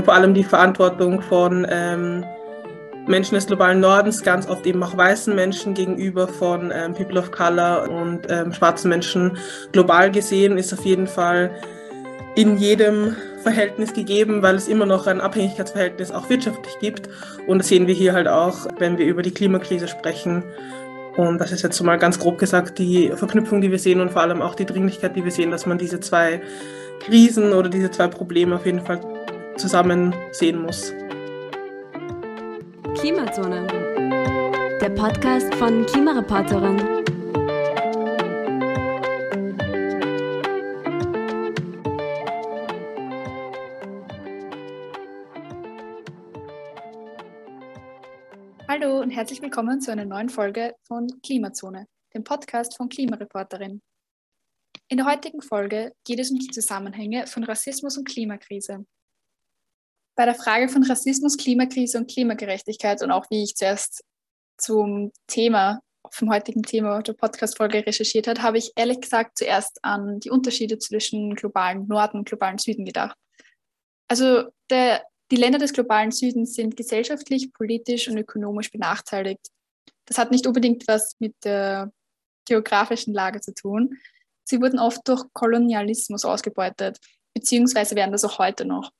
vor allem die Verantwortung von ähm, Menschen des globalen Nordens, ganz oft eben auch weißen Menschen gegenüber von ähm, People of Color und ähm, schwarzen Menschen global gesehen, ist auf jeden Fall in jedem Verhältnis gegeben, weil es immer noch ein Abhängigkeitsverhältnis auch wirtschaftlich gibt. Und das sehen wir hier halt auch, wenn wir über die Klimakrise sprechen. Und das ist jetzt mal ganz grob gesagt die Verknüpfung, die wir sehen und vor allem auch die Dringlichkeit, die wir sehen, dass man diese zwei Krisen oder diese zwei Probleme auf jeden Fall zusammen sehen muss. Klimazone, der Podcast von Klimareporterin. Hallo und herzlich willkommen zu einer neuen Folge von Klimazone, dem Podcast von Klimareporterin. In der heutigen Folge geht es um die Zusammenhänge von Rassismus und Klimakrise. Bei der Frage von Rassismus, Klimakrise und Klimagerechtigkeit und auch wie ich zuerst zum Thema, vom heutigen Thema der Podcast-Folge recherchiert habe, habe ich ehrlich gesagt zuerst an die Unterschiede zwischen globalen Norden und globalen Süden gedacht. Also der, die Länder des globalen Südens sind gesellschaftlich, politisch und ökonomisch benachteiligt. Das hat nicht unbedingt was mit der geografischen Lage zu tun. Sie wurden oft durch Kolonialismus ausgebeutet, beziehungsweise werden das auch heute noch.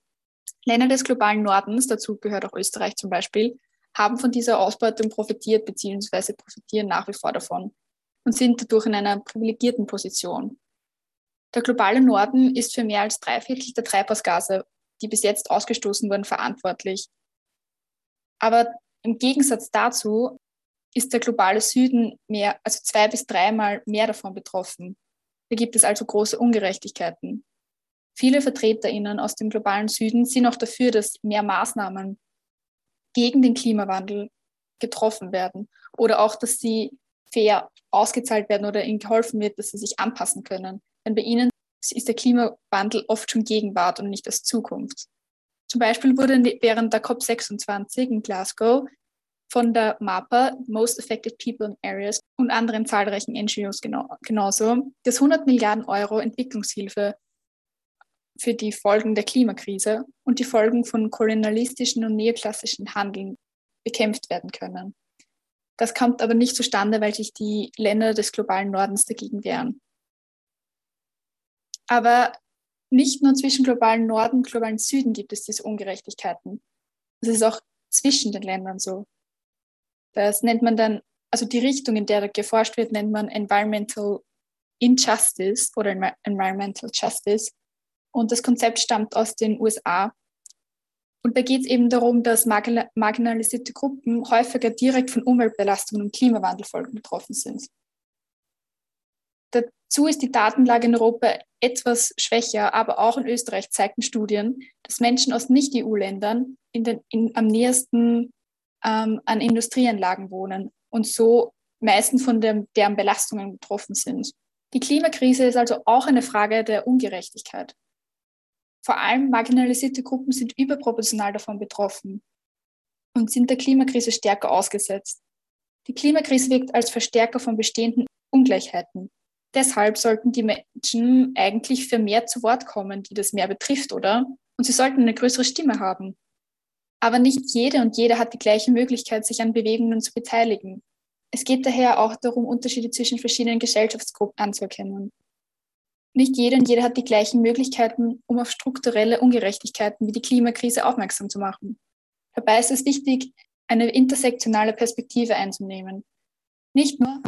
Länder des globalen Nordens, dazu gehört auch Österreich zum Beispiel, haben von dieser Ausbeutung profitiert bzw. profitieren nach wie vor davon und sind dadurch in einer privilegierten Position. Der globale Norden ist für mehr als drei Viertel der Treibhausgase, die bis jetzt ausgestoßen wurden, verantwortlich. Aber im Gegensatz dazu ist der globale Süden mehr, also zwei bis dreimal mehr davon betroffen. Hier gibt es also große Ungerechtigkeiten. Viele VertreterInnen aus dem globalen Süden sind auch dafür, dass mehr Maßnahmen gegen den Klimawandel getroffen werden oder auch, dass sie fair ausgezahlt werden oder ihnen geholfen wird, dass sie sich anpassen können. Denn bei ihnen ist der Klimawandel oft schon Gegenwart und nicht als Zukunft. Zum Beispiel wurde während der COP26 in Glasgow von der MAPA, Most Affected People in Areas und anderen zahlreichen NGOs genau, genauso, dass 100 Milliarden Euro Entwicklungshilfe für die Folgen der Klimakrise und die Folgen von kolonialistischen und neoklassischen Handeln bekämpft werden können. Das kommt aber nicht zustande, weil sich die Länder des globalen Nordens dagegen wehren. Aber nicht nur zwischen globalen Norden und globalen Süden gibt es diese Ungerechtigkeiten. Es ist auch zwischen den Ländern so. Das nennt man dann, also die Richtung, in der geforscht wird, nennt man Environmental Injustice oder Environmental Justice. Und das Konzept stammt aus den USA. Und da geht es eben darum, dass marginalisierte Gruppen häufiger direkt von Umweltbelastungen und Klimawandelfolgen betroffen sind. Dazu ist die Datenlage in Europa etwas schwächer, aber auch in Österreich zeigten Studien, dass Menschen aus Nicht-EU-Ländern am nähersten ähm, an Industrieanlagen wohnen und so meistens von dem, deren Belastungen betroffen sind. Die Klimakrise ist also auch eine Frage der Ungerechtigkeit. Vor allem marginalisierte Gruppen sind überproportional davon betroffen und sind der Klimakrise stärker ausgesetzt. Die Klimakrise wirkt als Verstärker von bestehenden Ungleichheiten. Deshalb sollten die Menschen eigentlich für mehr zu Wort kommen, die das mehr betrifft, oder? Und sie sollten eine größere Stimme haben. Aber nicht jede und jeder hat die gleiche Möglichkeit, sich an Bewegungen zu beteiligen. Es geht daher auch darum, Unterschiede zwischen verschiedenen Gesellschaftsgruppen anzuerkennen. Nicht jede und jeder hat die gleichen Möglichkeiten, um auf strukturelle Ungerechtigkeiten wie die Klimakrise aufmerksam zu machen. Dabei ist es wichtig, eine intersektionale Perspektive einzunehmen. Nicht nur,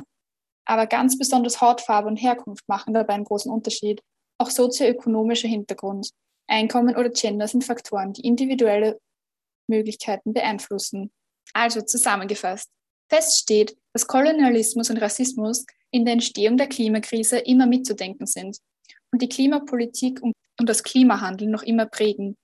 aber ganz besonders Hautfarbe und Herkunft machen dabei einen großen Unterschied. Auch sozioökonomischer Hintergrund, Einkommen oder Gender sind Faktoren, die individuelle Möglichkeiten beeinflussen. Also zusammengefasst. Fest steht, dass Kolonialismus und Rassismus in der Entstehung der Klimakrise immer mitzudenken sind und die Klimapolitik und, das Klimahandeln noch immer prägen.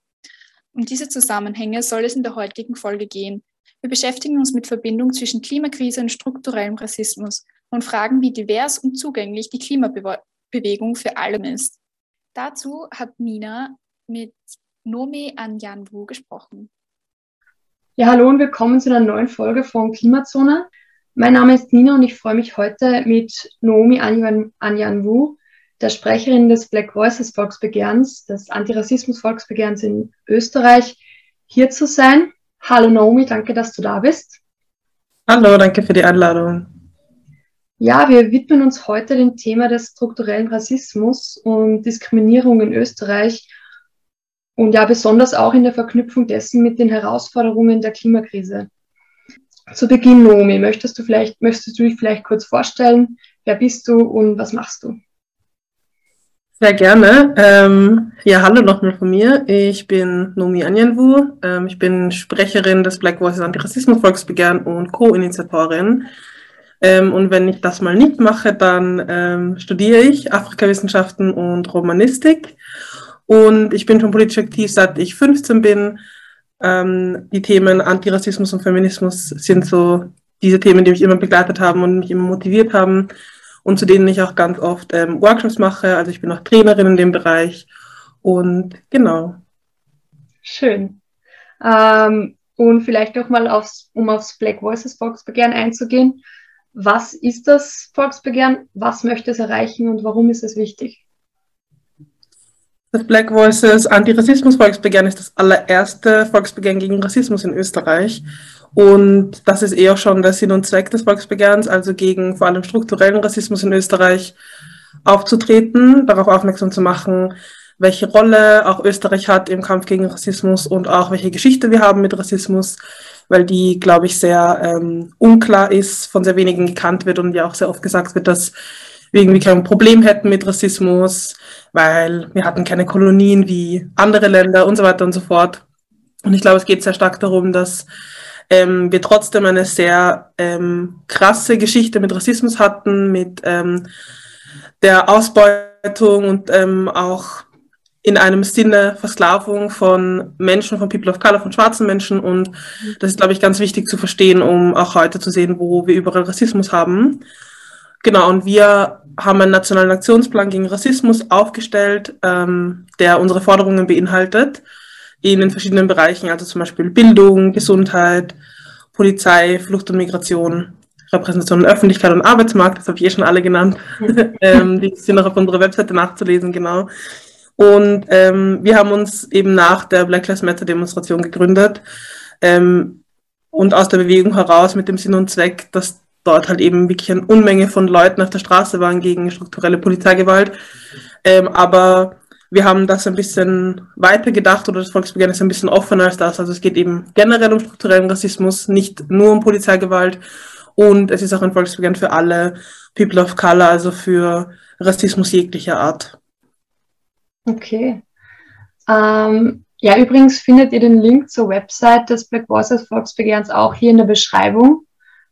Um diese Zusammenhänge soll es in der heutigen Folge gehen. Wir beschäftigen uns mit Verbindung zwischen Klimakrise und strukturellem Rassismus und fragen, wie divers und zugänglich die Klimabewegung für alle ist. Dazu hat Nina mit Nomi Anjanwu gesprochen. Ja, hallo und willkommen zu einer neuen Folge von Klimazone. Mein Name ist Nina und ich freue mich heute mit Nomi Anjanwu der Sprecherin des Black Voices Volksbegehrens, des Antirassismus Volksbegehrens in Österreich, hier zu sein. Hallo Naomi, danke, dass du da bist. Hallo, danke für die Einladung. Ja, wir widmen uns heute dem Thema des strukturellen Rassismus und Diskriminierung in Österreich und ja besonders auch in der Verknüpfung dessen mit den Herausforderungen der Klimakrise. Zu Beginn, Naomi, möchtest du vielleicht, möchtest du dich vielleicht kurz vorstellen? Wer bist du und was machst du? Sehr gerne. Ähm, ja, hallo nochmal von mir. Ich bin Nomi Anyanwu. Ähm, ich bin Sprecherin des Black Voices Antirassismus Volksbegehren und Co-Initiatorin. Ähm, und wenn ich das mal nicht mache, dann ähm, studiere ich Afrikawissenschaften und Romanistik. Und ich bin schon politisch aktiv, seit ich 15 bin. Ähm, die Themen Antirassismus und Feminismus sind so diese Themen, die mich immer begleitet haben und mich immer motiviert haben und zu denen ich auch ganz oft ähm, Workshops mache. Also ich bin auch Trainerin in dem Bereich und genau. Schön. Ähm, und vielleicht noch mal aufs, um aufs Black Voices Volksbegehren einzugehen. Was ist das Volksbegehren? Was möchte es erreichen und warum ist es wichtig? Das Black Voices Antirassismus Volksbegehren ist das allererste Volksbegehren gegen Rassismus in Österreich und das ist eher schon der Sinn und Zweck des Volksbegehrens, also gegen vor allem strukturellen Rassismus in Österreich aufzutreten, darauf aufmerksam zu machen, welche Rolle auch Österreich hat im Kampf gegen Rassismus und auch welche Geschichte wir haben mit Rassismus, weil die, glaube ich, sehr ähm, unklar ist, von sehr wenigen gekannt wird und ja auch sehr oft gesagt wird, dass wir irgendwie kein Problem hätten mit Rassismus, weil wir hatten keine Kolonien wie andere Länder und so weiter und so fort. Und ich glaube, es geht sehr stark darum, dass ähm, wir trotzdem eine sehr ähm, krasse Geschichte mit Rassismus hatten, mit ähm, der Ausbeutung und ähm, auch in einem Sinne Versklavung von Menschen, von People of Color, von schwarzen Menschen. Und das ist, glaube ich, ganz wichtig zu verstehen, um auch heute zu sehen, wo wir überall Rassismus haben. Genau, und wir haben einen nationalen Aktionsplan gegen Rassismus aufgestellt, ähm, der unsere Forderungen beinhaltet in den verschiedenen Bereichen, also zum Beispiel Bildung, Gesundheit, Polizei, Flucht und Migration, Repräsentation in Öffentlichkeit und Arbeitsmarkt, das habe ich eh schon alle genannt. ähm, die sind noch auf unserer Webseite nachzulesen, genau. Und ähm, wir haben uns eben nach der Black Lives Matter Demonstration gegründet ähm, und aus der Bewegung heraus mit dem Sinn und Zweck, dass dort halt eben wirklich eine Unmenge von Leuten auf der Straße waren gegen strukturelle Polizeigewalt. Ähm, aber wir haben das ein bisschen weiter gedacht oder das Volksbegehren ist ein bisschen offener als das. Also es geht eben generell um strukturellen Rassismus, nicht nur um Polizeigewalt. Und es ist auch ein Volksbegehren für alle People of Color, also für Rassismus jeglicher Art. Okay. Ähm, ja, übrigens findet ihr den Link zur Website des Black Voices Volksbegehrens auch hier in der Beschreibung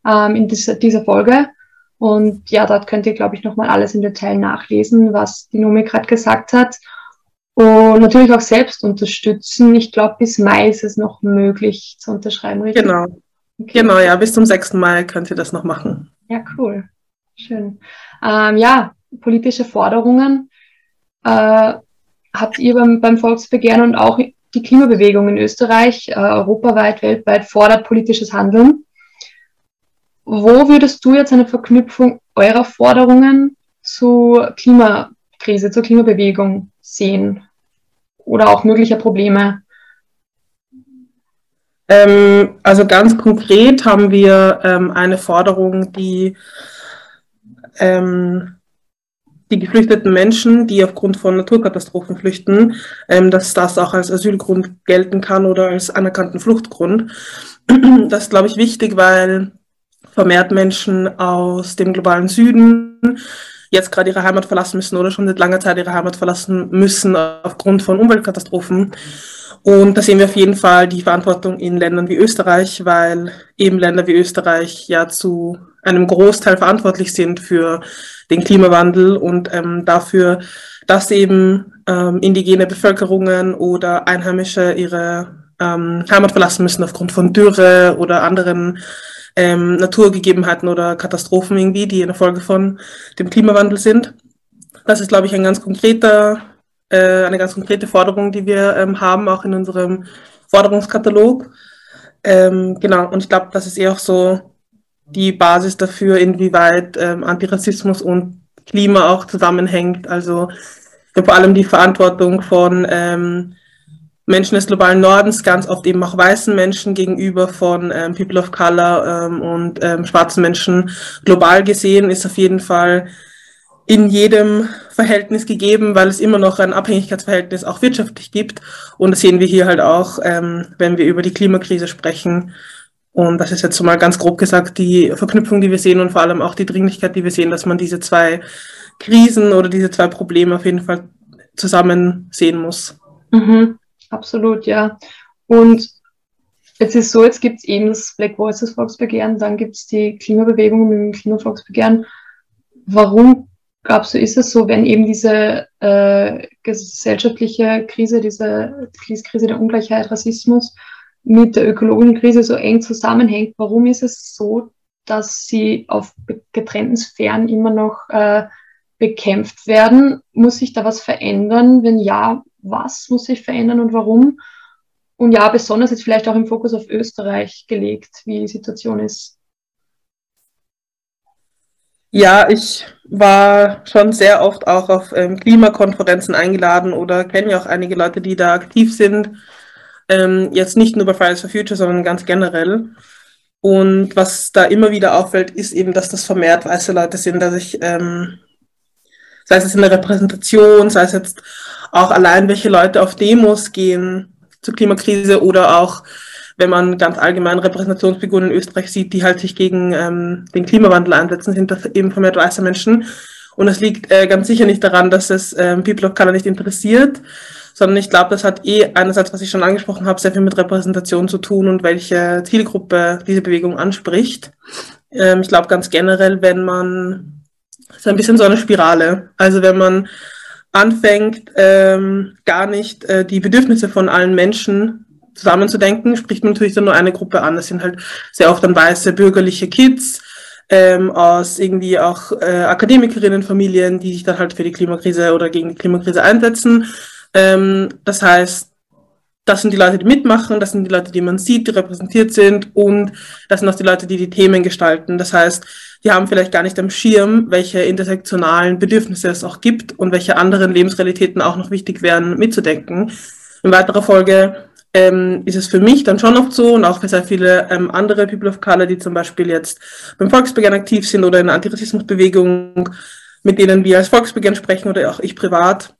ähm, in dieser, dieser Folge. Und ja, dort könnt ihr, glaube ich, nochmal alles im Detail nachlesen, was die Nomi gerade gesagt hat. Und natürlich auch selbst unterstützen. Ich glaube, bis Mai ist es noch möglich zu unterschreiben, richtig? Genau. Okay. Genau, ja, bis zum 6. Mai könnt ihr das noch machen. Ja, cool. Schön. Ähm, ja, politische Forderungen äh, habt ihr beim, beim Volksbegehren und auch die Klimabewegung in Österreich, äh, europaweit, weltweit fordert politisches Handeln. Wo würdest du jetzt eine Verknüpfung eurer Forderungen zur Klimakrise, zur Klimabewegung sehen? Oder auch möglicher Probleme? Ähm, also ganz konkret haben wir ähm, eine Forderung, die ähm, die geflüchteten Menschen, die aufgrund von Naturkatastrophen flüchten, ähm, dass das auch als Asylgrund gelten kann oder als anerkannten Fluchtgrund. Das ist, glaube ich, wichtig, weil vermehrt Menschen aus dem globalen Süden jetzt gerade ihre Heimat verlassen müssen oder schon seit langer Zeit ihre Heimat verlassen müssen aufgrund von Umweltkatastrophen. Und da sehen wir auf jeden Fall die Verantwortung in Ländern wie Österreich, weil eben Länder wie Österreich ja zu einem Großteil verantwortlich sind für den Klimawandel und ähm, dafür, dass eben ähm, indigene Bevölkerungen oder Einheimische ihre ähm, Heimat verlassen müssen aufgrund von Dürre oder anderen ähm, Naturgegebenheiten oder Katastrophen irgendwie, die eine Folge von dem Klimawandel sind. Das ist, glaube ich, ein ganz konkreter, äh, eine ganz konkrete Forderung, die wir ähm, haben, auch in unserem Forderungskatalog. Ähm, genau, und ich glaube, das ist eher auch so die Basis dafür, inwieweit ähm, Antirassismus und Klima auch zusammenhängt. Also vor allem die Verantwortung von ähm, Menschen des globalen Nordens, ganz oft eben auch weißen Menschen gegenüber von ähm, People of Color ähm, und ähm, schwarzen Menschen global gesehen, ist auf jeden Fall in jedem Verhältnis gegeben, weil es immer noch ein Abhängigkeitsverhältnis auch wirtschaftlich gibt. Und das sehen wir hier halt auch, ähm, wenn wir über die Klimakrise sprechen. Und das ist jetzt mal ganz grob gesagt die Verknüpfung, die wir sehen und vor allem auch die Dringlichkeit, die wir sehen, dass man diese zwei Krisen oder diese zwei Probleme auf jeden Fall zusammen sehen muss. Mhm, absolut, ja. Und jetzt ist so, jetzt gibt es eben das Black Voices Volksbegehren, dann gibt es die Klimabewegung mit dem Klimavolksbegehren. Warum glaubst du, ist es so, wenn eben diese äh, gesellschaftliche Krise, diese Krise der Ungleichheit, Rassismus mit der ökologischen Krise so eng zusammenhängt, warum ist es so, dass sie auf getrennten Sphären immer noch äh, bekämpft werden? Muss sich da was verändern? Wenn ja, was muss sich verändern und warum? Und ja, besonders jetzt vielleicht auch im Fokus auf Österreich gelegt, wie die Situation ist. Ja, ich war schon sehr oft auch auf ähm, Klimakonferenzen eingeladen oder kenne ja auch einige Leute, die da aktiv sind. Ähm, jetzt nicht nur bei Fridays for Future, sondern ganz generell. Und was da immer wieder auffällt, ist eben, dass das vermehrt weiße Leute sind, dass ich, ähm, sei es in der Repräsentation, sei es jetzt auch allein, welche Leute auf Demos gehen zur Klimakrise oder auch wenn man ganz allgemein Repräsentationsfiguren in Österreich sieht, die halt sich gegen ähm, den Klimawandel einsetzen, sind das eben vermehrt weiße Menschen. Und das liegt äh, ganz sicher nicht daran, dass es ähm, People of Color nicht interessiert, sondern ich glaube, das hat eh einerseits, was ich schon angesprochen habe, sehr viel mit Repräsentation zu tun und welche Zielgruppe diese Bewegung anspricht. Ähm, ich glaube ganz generell, wenn man, ist ein bisschen so eine Spirale. Also wenn man anfängt, ähm, gar nicht äh, die Bedürfnisse von allen Menschen zusammenzudenken, spricht man natürlich dann nur eine Gruppe an. Das sind halt sehr oft dann weiße bürgerliche Kids ähm, aus irgendwie auch äh, Akademikerinnenfamilien, die sich dann halt für die Klimakrise oder gegen die Klimakrise einsetzen. Ähm, das heißt, das sind die Leute, die mitmachen, das sind die Leute, die man sieht, die repräsentiert sind und das sind auch die Leute, die die Themen gestalten. Das heißt, die haben vielleicht gar nicht am Schirm, welche intersektionalen Bedürfnisse es auch gibt und welche anderen Lebensrealitäten auch noch wichtig wären mitzudenken. In weiterer Folge ähm, ist es für mich dann schon oft so und auch für sehr viele ähm, andere People of Color, die zum Beispiel jetzt beim Volksbegehren aktiv sind oder in der Antirassismusbewegung, mit denen wir als Volksbegehren sprechen oder auch ich privat,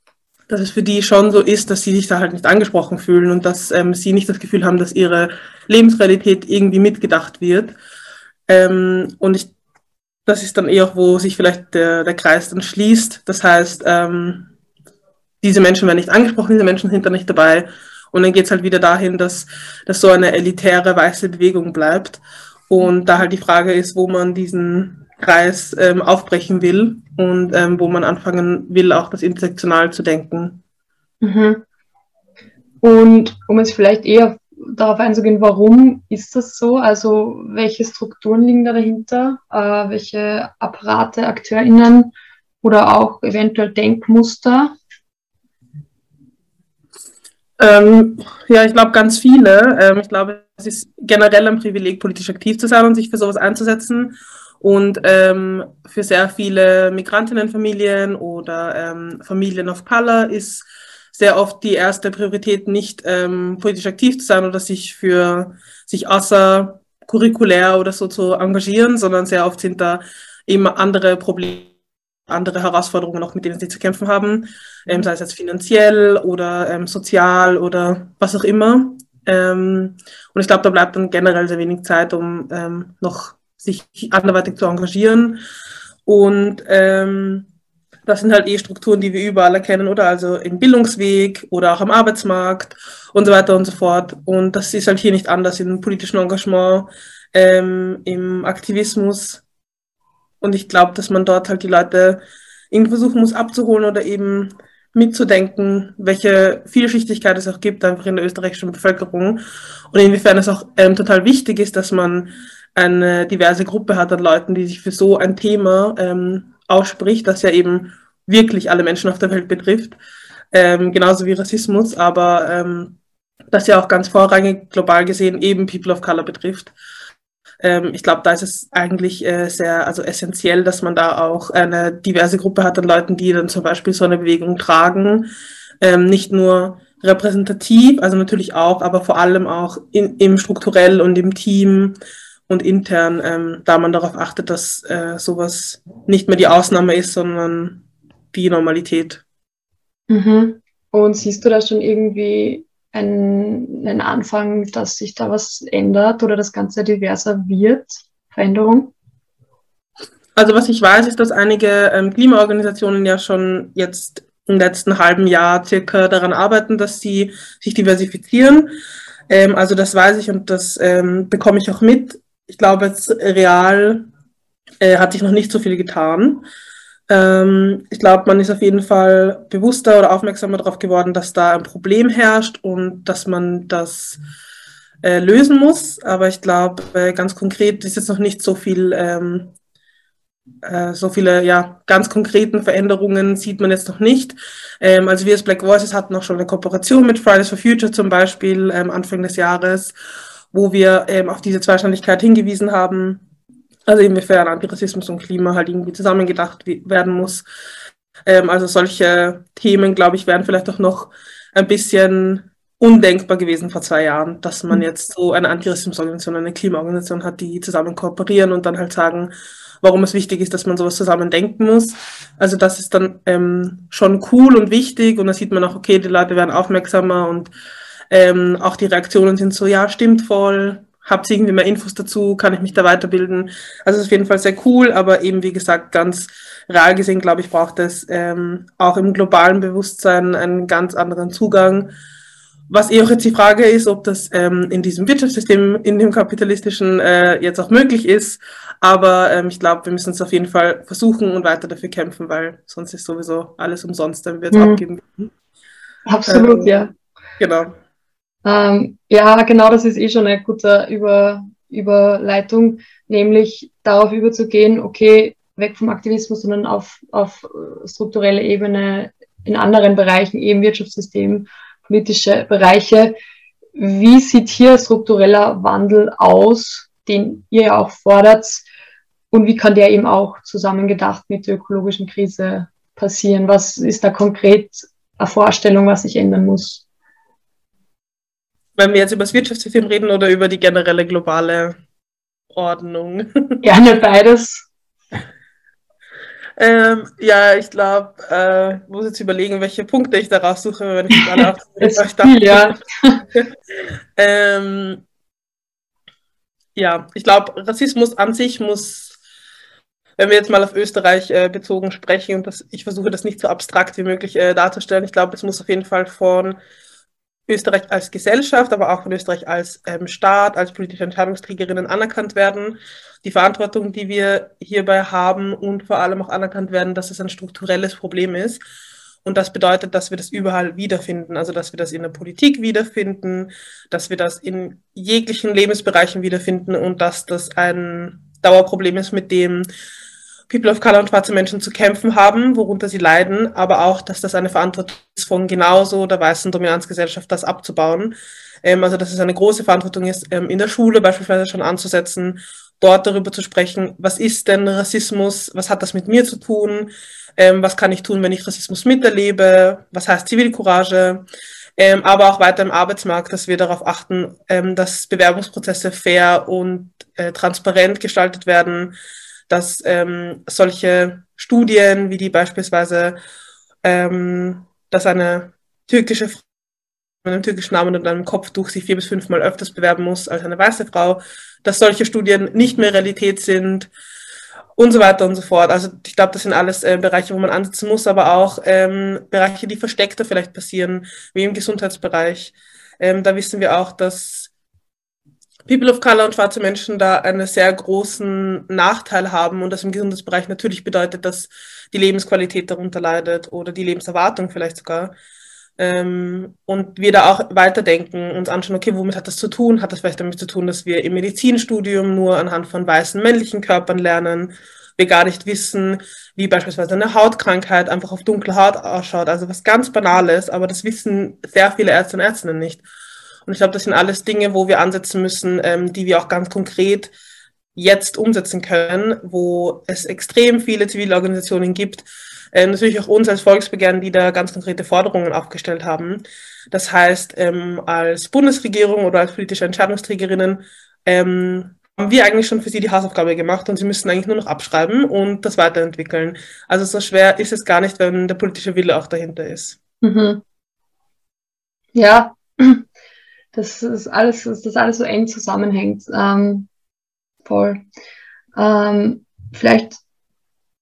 dass es für die schon so ist, dass sie sich da halt nicht angesprochen fühlen und dass ähm, sie nicht das Gefühl haben, dass ihre Lebensrealität irgendwie mitgedacht wird. Ähm, und ich, das ist dann eher, wo sich vielleicht der, der Kreis dann schließt. Das heißt, ähm, diese Menschen werden nicht angesprochen, diese Menschen sind da nicht dabei und dann geht es halt wieder dahin, dass das so eine elitäre weiße Bewegung bleibt. Und da halt die Frage ist, wo man diesen Kreis ähm, aufbrechen will und ähm, wo man anfangen will, auch das intersektional zu denken. Mhm. Und um jetzt vielleicht eher darauf einzugehen, warum ist das so? Also welche Strukturen liegen da dahinter? Äh, welche Apparate, AkteurInnen oder auch eventuell Denkmuster ähm, ja, ich glaube ganz viele. Ähm, ich glaube, es ist generell ein Privileg, politisch aktiv zu sein und sich für sowas einzusetzen. Und ähm, für sehr viele Migrantinnenfamilien oder ähm, Familien of Color ist sehr oft die erste Priorität nicht ähm, politisch aktiv zu sein oder sich für sich außer curriculär oder so zu engagieren, sondern sehr oft sind da eben andere Probleme andere Herausforderungen noch, mit denen sie zu kämpfen haben, ähm, sei es jetzt finanziell oder ähm, sozial oder was auch immer. Ähm, und ich glaube, da bleibt dann generell sehr wenig Zeit, um ähm, noch sich anderweitig zu engagieren. Und ähm, das sind halt eh Strukturen, die wir überall erkennen, oder? Also im Bildungsweg oder auch am Arbeitsmarkt und so weiter und so fort. Und das ist halt hier nicht anders im politischen Engagement, ähm, im Aktivismus und ich glaube, dass man dort halt die Leute irgendwie versuchen muss abzuholen oder eben mitzudenken, welche Vielschichtigkeit es auch gibt, einfach in der österreichischen Bevölkerung. Und inwiefern es auch ähm, total wichtig ist, dass man eine diverse Gruppe hat an Leuten, die sich für so ein Thema ähm, ausspricht, das ja eben wirklich alle Menschen auf der Welt betrifft, ähm, genauso wie Rassismus, aber ähm, das ja auch ganz vorrangig global gesehen eben People of Color betrifft. Ähm, ich glaube, da ist es eigentlich äh, sehr also essentiell, dass man da auch eine diverse Gruppe hat an Leuten, die dann zum Beispiel so eine Bewegung tragen. Ähm, nicht nur repräsentativ, also natürlich auch, aber vor allem auch in, im strukturell und im Team und intern, ähm, da man darauf achtet, dass äh, sowas nicht mehr die Ausnahme ist, sondern die Normalität. Mhm. Und siehst du da schon irgendwie einen, einen Anfang, dass sich da was ändert oder das Ganze diverser wird? Veränderung? Also was ich weiß, ist, dass einige ähm, Klimaorganisationen ja schon jetzt im letzten halben Jahr circa daran arbeiten, dass sie sich diversifizieren. Ähm, also das weiß ich und das ähm, bekomme ich auch mit. Ich glaube, jetzt real äh, hat sich noch nicht so viel getan. Ähm, ich glaube, man ist auf jeden Fall bewusster oder aufmerksamer darauf geworden, dass da ein Problem herrscht und dass man das äh, lösen muss. Aber ich glaube, äh, ganz konkret ist jetzt noch nicht so viel, ähm, äh, so viele ja, ganz konkreten Veränderungen sieht man jetzt noch nicht. Ähm, also wir als Black Voices hatten auch schon eine Kooperation mit Fridays for Future zum Beispiel ähm, Anfang des Jahres, wo wir ähm, auf diese Zweischneidigkeit hingewiesen haben also inwiefern Antirassismus und Klima halt irgendwie zusammengedacht werden muss. Ähm, also solche Themen, glaube ich, wären vielleicht auch noch ein bisschen undenkbar gewesen vor zwei Jahren, dass man mhm. jetzt so eine Antirassismusorganisation, eine Klimaorganisation hat, die zusammen kooperieren und dann halt sagen, warum es wichtig ist, dass man sowas zusammen denken muss. Also das ist dann ähm, schon cool und wichtig und da sieht man auch, okay, die Leute werden aufmerksamer und ähm, auch die Reaktionen sind so, ja, stimmt voll, Habt ihr irgendwie mehr Infos dazu? Kann ich mich da weiterbilden? Also es ist auf jeden Fall sehr cool, aber eben wie gesagt, ganz real gesehen, glaube ich, braucht es ähm, auch im globalen Bewusstsein einen ganz anderen Zugang. Was eh auch jetzt die Frage ist, ob das ähm, in diesem Wirtschaftssystem, in dem kapitalistischen äh, jetzt auch möglich ist. Aber ähm, ich glaube, wir müssen es auf jeden Fall versuchen und weiter dafür kämpfen, weil sonst ist sowieso alles umsonst, wenn wir es mhm. abgeben. Absolut, ähm, ja. Genau. Ähm, ja, genau, das ist eh schon eine gute Über, Überleitung, nämlich darauf überzugehen, okay, weg vom Aktivismus, sondern auf, auf strukturelle Ebene in anderen Bereichen, eben Wirtschaftssystem, politische Bereiche. Wie sieht hier struktureller Wandel aus, den ihr ja auch fordert? Und wie kann der eben auch zusammengedacht mit der ökologischen Krise passieren? Was ist da konkret eine Vorstellung, was sich ändern muss? Wenn wir jetzt über das Wirtschaftssystem reden oder über die generelle globale Ordnung? Gerne beides. Ähm, ja, ich glaube, äh, ich muss jetzt überlegen, welche Punkte ich da raussuche, wenn ich alle auf viel, ja. ähm, ja, ich glaube, Rassismus an sich muss, wenn wir jetzt mal auf Österreich äh, bezogen sprechen, und das, ich versuche das nicht so abstrakt wie möglich äh, darzustellen, ich glaube, es muss auf jeden Fall von Österreich als Gesellschaft, aber auch von Österreich als ähm, Staat, als politische Entscheidungsträgerinnen anerkannt werden. Die Verantwortung, die wir hierbei haben und vor allem auch anerkannt werden, dass es ein strukturelles Problem ist. Und das bedeutet, dass wir das überall wiederfinden, also dass wir das in der Politik wiederfinden, dass wir das in jeglichen Lebensbereichen wiederfinden und dass das ein Dauerproblem ist, mit dem People of Color und schwarze Menschen zu kämpfen haben, worunter sie leiden, aber auch, dass das eine Verantwortung ist von genauso der weißen Dominanzgesellschaft, das abzubauen. Ähm, also, dass es eine große Verantwortung ist, ähm, in der Schule beispielsweise schon anzusetzen, dort darüber zu sprechen, was ist denn Rassismus, was hat das mit mir zu tun, ähm, was kann ich tun, wenn ich Rassismus miterlebe, was heißt Zivilcourage, ähm, aber auch weiter im Arbeitsmarkt, dass wir darauf achten, ähm, dass Bewerbungsprozesse fair und äh, transparent gestaltet werden, dass ähm, solche Studien, wie die beispielsweise, ähm, dass eine türkische Frau mit einem türkischen Namen und einem Kopftuch sich vier bis fünfmal öfters bewerben muss als eine weiße Frau, dass solche Studien nicht mehr Realität sind und so weiter und so fort. Also ich glaube, das sind alles äh, Bereiche, wo man ansetzen muss, aber auch ähm, Bereiche, die versteckter vielleicht passieren, wie im Gesundheitsbereich. Ähm, da wissen wir auch, dass People of Color und schwarze Menschen da einen sehr großen Nachteil haben und das im Gesundheitsbereich natürlich bedeutet, dass die Lebensqualität darunter leidet oder die Lebenserwartung vielleicht sogar. Ähm, und wir da auch weiterdenken, uns anschauen, okay, womit hat das zu tun? Hat das vielleicht damit zu tun, dass wir im Medizinstudium nur anhand von weißen männlichen Körpern lernen? Wir gar nicht wissen, wie beispielsweise eine Hautkrankheit einfach auf dunkle Haut ausschaut. Also was ganz Banales, aber das wissen sehr viele Ärzte und Ärztinnen nicht. Und ich glaube, das sind alles Dinge, wo wir ansetzen müssen, ähm, die wir auch ganz konkret jetzt umsetzen können, wo es extrem viele Zivilorganisationen gibt, äh, natürlich auch uns als Volksbegehren, die da ganz konkrete Forderungen aufgestellt haben. Das heißt, ähm, als Bundesregierung oder als politische Entscheidungsträgerinnen ähm, haben wir eigentlich schon für sie die Hausaufgabe gemacht und sie müssen eigentlich nur noch abschreiben und das weiterentwickeln. Also so schwer ist es gar nicht, wenn der politische Wille auch dahinter ist. Mhm. Ja, das ist alles, dass das alles so eng zusammenhängt. Ähm, voll. Ähm, vielleicht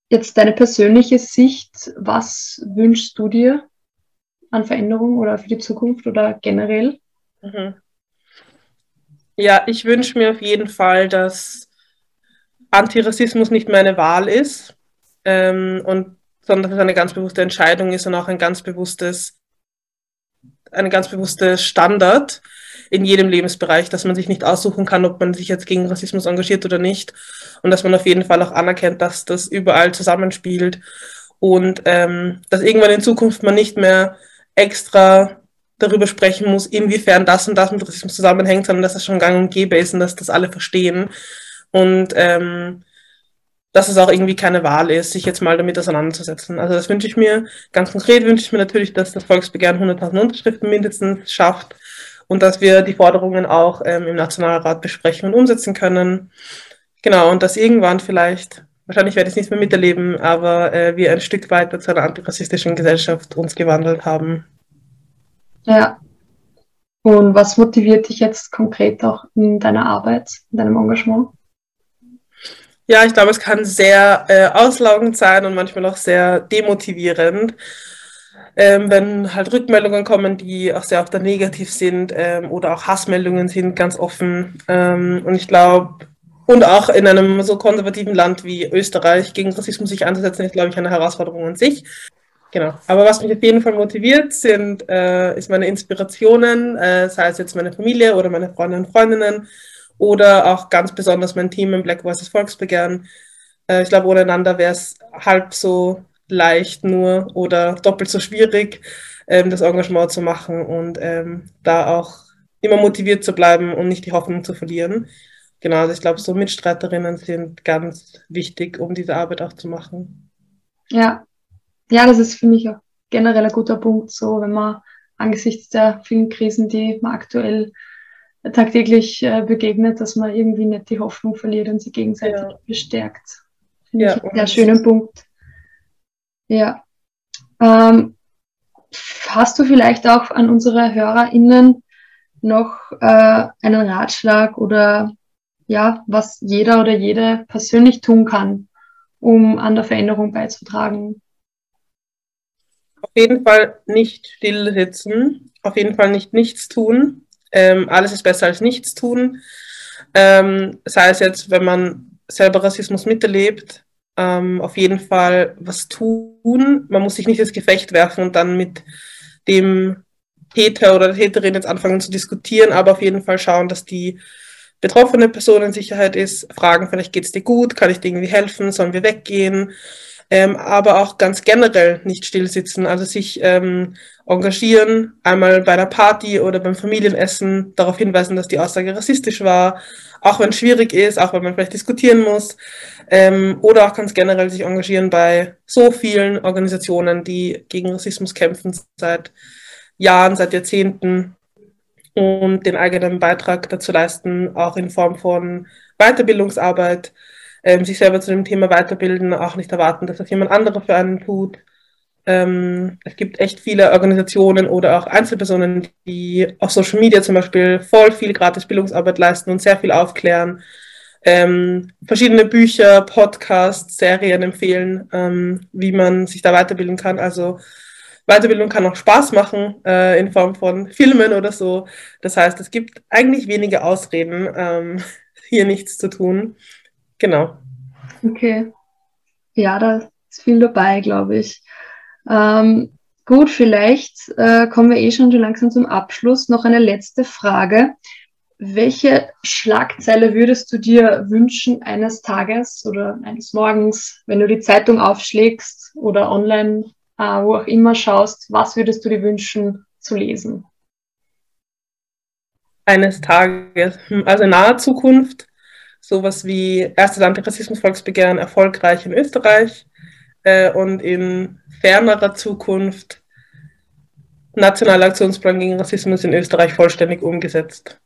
jetzt deine persönliche Sicht. Was wünschst du dir an Veränderung oder für die Zukunft oder generell? Mhm. Ja, ich wünsche mir auf jeden Fall, dass Antirassismus nicht mehr eine Wahl ist, ähm, und, sondern dass es eine ganz bewusste Entscheidung ist und auch ein ganz bewusstes, ein ganz bewusstes Standard in jedem Lebensbereich, dass man sich nicht aussuchen kann, ob man sich jetzt gegen Rassismus engagiert oder nicht. Und dass man auf jeden Fall auch anerkennt, dass das überall zusammenspielt. Und ähm, dass irgendwann in Zukunft man nicht mehr extra darüber sprechen muss, inwiefern das und das mit Rassismus zusammenhängt, sondern dass es schon gang und gäbe ist und dass das alle verstehen. Und ähm, dass es auch irgendwie keine Wahl ist, sich jetzt mal damit auseinanderzusetzen. Also das wünsche ich mir. Ganz konkret wünsche ich mir natürlich, dass das Volksbegehren 100.000 Unterschriften mindestens schafft und dass wir die Forderungen auch ähm, im Nationalrat besprechen und umsetzen können. Genau, und dass irgendwann vielleicht, wahrscheinlich werde ich es nicht mehr miterleben, aber äh, wir ein Stück weiter zu einer antirassistischen Gesellschaft uns gewandelt haben. Ja. Und was motiviert dich jetzt konkret auch in deiner Arbeit, in deinem Engagement? Ja, ich glaube, es kann sehr äh, auslaugend sein und manchmal auch sehr demotivierend, ähm, wenn halt Rückmeldungen kommen, die auch sehr oft dann negativ sind ähm, oder auch Hassmeldungen sind ganz offen. Ähm, und ich glaube, und auch in einem so konservativen Land wie Österreich gegen Rassismus sich einzusetzen, ist, glaube ich, eine Herausforderung an sich. Genau. Aber was mich auf jeden Fall motiviert, sind äh, ist meine Inspirationen, äh, sei es jetzt meine Familie oder meine Freunde und Freundinnen oder auch ganz besonders mein Team im Black Voices Volksbegehren. Äh, ich glaube, ohne einander wäre es halb so leicht nur oder doppelt so schwierig, ähm, das Engagement zu machen und ähm, da auch immer motiviert zu bleiben und nicht die Hoffnung zu verlieren. Genau, also ich glaube, so Mitstreiterinnen sind ganz wichtig, um diese Arbeit auch zu machen. Ja, ja, das ist, finde ich, auch generell ein guter Punkt, so wenn man angesichts der vielen Krisen, die man aktuell tagtäglich äh, begegnet, dass man irgendwie nicht die Hoffnung verliert und sie gegenseitig ja. bestärkt. Finde ja, ich einen sehr schönen Punkt. Ja. Ähm, hast du vielleicht auch an unsere HörerInnen noch äh, einen Ratschlag oder ja, was jeder oder jede persönlich tun kann, um an der Veränderung beizutragen? Auf jeden Fall nicht still sitzen, auf jeden Fall nicht nichts tun. Ähm, alles ist besser als nichts tun. Ähm, sei es jetzt, wenn man selber Rassismus miterlebt, ähm, auf jeden Fall was tun. Man muss sich nicht ins Gefecht werfen und dann mit dem Täter oder der Täterin jetzt anfangen zu diskutieren, aber auf jeden Fall schauen, dass die betroffene Person in Sicherheit ist, fragen, vielleicht geht es dir gut, kann ich dir irgendwie helfen, sollen wir weggehen, ähm, aber auch ganz generell nicht stillsitzen, also sich ähm, engagieren, einmal bei einer Party oder beim Familienessen darauf hinweisen, dass die Aussage rassistisch war, auch wenn es schwierig ist, auch wenn man vielleicht diskutieren muss, ähm, oder auch ganz generell sich engagieren bei so vielen Organisationen, die gegen Rassismus kämpfen seit Jahren, seit Jahrzehnten und den eigenen Beitrag dazu leisten, auch in Form von Weiterbildungsarbeit, ähm, sich selber zu dem Thema weiterbilden, auch nicht erwarten, dass das jemand anderer für einen tut. Ähm, es gibt echt viele Organisationen oder auch Einzelpersonen, die auf Social Media zum Beispiel voll viel gratis Bildungsarbeit leisten und sehr viel aufklären. Ähm, verschiedene Bücher, Podcasts, Serien empfehlen, ähm, wie man sich da weiterbilden kann. Also Weiterbildung kann auch Spaß machen äh, in Form von Filmen oder so. Das heißt, es gibt eigentlich wenige Ausreden, ähm, hier nichts zu tun. Genau. Okay. Ja, da ist viel dabei, glaube ich. Ähm, gut, vielleicht äh, kommen wir eh schon langsam zum Abschluss. Noch eine letzte Frage. Welche Schlagzeile würdest du dir wünschen eines Tages oder eines Morgens, wenn du die Zeitung aufschlägst oder online, äh, wo auch immer schaust, was würdest du dir wünschen zu lesen? Eines Tages, hm, also in naher Zukunft, sowas wie erstes Antirassismus-Volksbegehren erfolgreich in Österreich, äh, und in fernerer Zukunft Nationaler Aktionsplan gegen Rassismus in Österreich vollständig umgesetzt.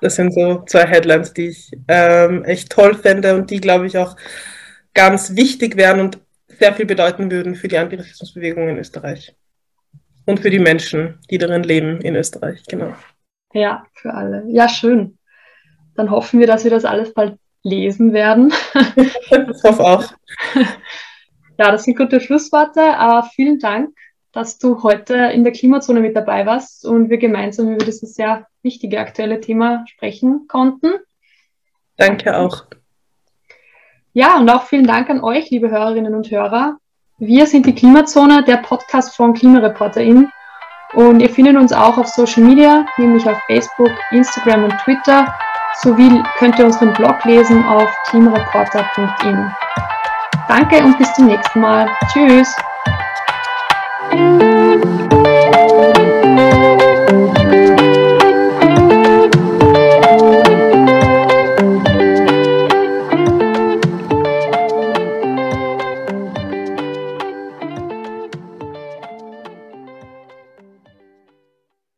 Das sind so zwei Headlines, die ich ähm, echt toll fände und die, glaube ich, auch ganz wichtig wären und sehr viel bedeuten würden für die Antirassismusbewegung in Österreich. Und für die Menschen, die darin leben in Österreich, genau. Ja, für alle. Ja, schön. Dann hoffen wir, dass wir das alles bald lesen werden. ich hoffe auch. Ja, das sind gute Schlussworte. Uh, vielen Dank, dass du heute in der Klimazone mit dabei warst und wir gemeinsam über dieses sehr wichtige aktuelle Thema sprechen konnten. Danke auch. Ja, und auch vielen Dank an euch, liebe Hörerinnen und Hörer. Wir sind die Klimazone, der Podcast von KlimareporterInnen. Und ihr findet uns auch auf Social Media, nämlich auf Facebook, Instagram und Twitter. Sowie könnt ihr unseren Blog lesen auf klimareporter.in. Danke und bis zum nächsten Mal. Tschüss.